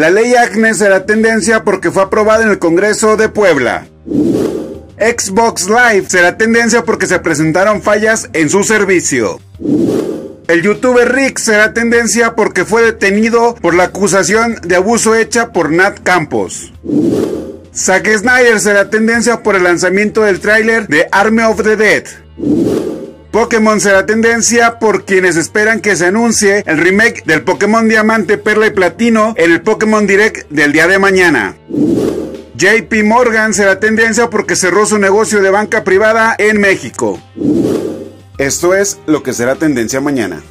La ley Agnes será tendencia porque fue aprobada en el Congreso de Puebla. Xbox Live será tendencia porque se presentaron fallas en su servicio. El youtuber Rick será tendencia porque fue detenido por la acusación de abuso hecha por Nat Campos. Zack Snyder será tendencia por el lanzamiento del tráiler de Army of the Dead. Pokémon será tendencia por quienes esperan que se anuncie el remake del Pokémon Diamante, Perla y Platino en el Pokémon Direct del día de mañana. JP Morgan será tendencia porque cerró su negocio de banca privada en México. Esto es lo que será tendencia mañana.